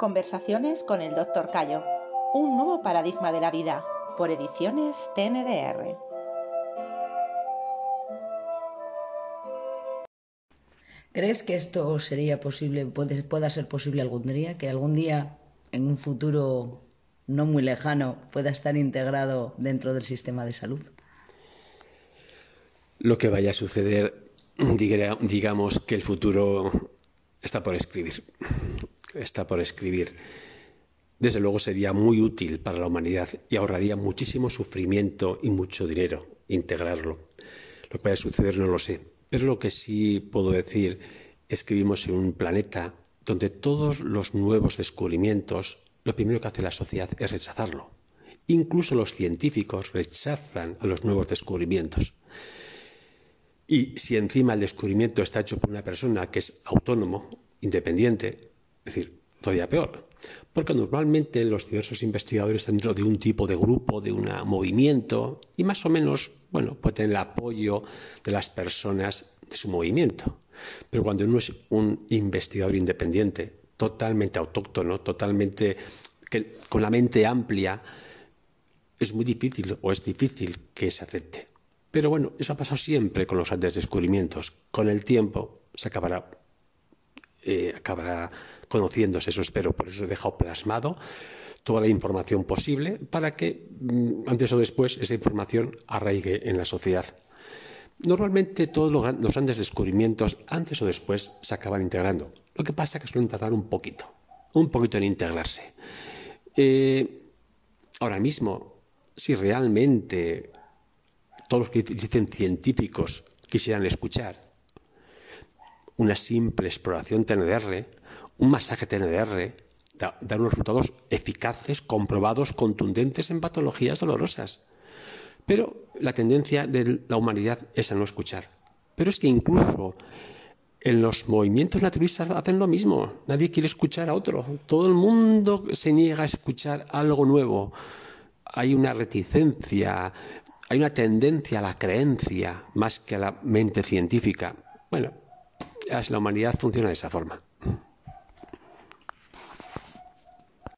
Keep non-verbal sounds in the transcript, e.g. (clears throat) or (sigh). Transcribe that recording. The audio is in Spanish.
Conversaciones con el Dr. Cayo. Un nuevo paradigma de la vida. Por ediciones TNDR. ¿Crees que esto sería posible, puede, pueda ser posible algún día? Que algún día, en un futuro no muy lejano, pueda estar integrado dentro del sistema de salud? Lo que vaya a suceder, (clears throat) digamos que el futuro está por escribir. Está por escribir. Desde luego sería muy útil para la humanidad y ahorraría muchísimo sufrimiento y mucho dinero integrarlo. Lo que vaya a suceder no lo sé, pero lo que sí puedo decir es que vivimos en un planeta donde todos los nuevos descubrimientos, lo primero que hace la sociedad es rechazarlo. Incluso los científicos rechazan a los nuevos descubrimientos. Y si encima el descubrimiento está hecho por una persona que es autónomo, independiente, es decir, todavía peor. Porque normalmente los diversos investigadores están dentro de un tipo de grupo, de un movimiento, y más o menos, bueno, puede tener el apoyo de las personas de su movimiento. Pero cuando uno es un investigador independiente, totalmente autóctono, totalmente con la mente amplia, es muy difícil o es difícil que se acepte. Pero bueno, eso ha pasado siempre con los grandes descubrimientos. Con el tiempo se acabará, eh, acabará conociéndose, eso espero. Por eso he dejado plasmado toda la información posible para que mm, antes o después esa información arraigue en la sociedad. Normalmente todos los, grandes descubrimientos antes o después se acaban integrando. Lo que pasa es que suelen tardar un poquito, un poquito en integrarse. Eh, ahora mismo, si realmente todos los que dicen científicos quisieran escuchar una simple exploración TNDR, un masaje TNDR, da, dar unos resultados eficaces, comprobados, contundentes en patologías dolorosas. Pero la tendencia de la humanidad es a no escuchar. Pero es que incluso en los movimientos naturalistas hacen lo mismo. Nadie quiere escuchar a otro. Todo el mundo se niega a escuchar algo nuevo. Hay una reticencia, hay una tendencia a la creencia más que a la mente científica. Bueno, la humanidad funciona de esa forma.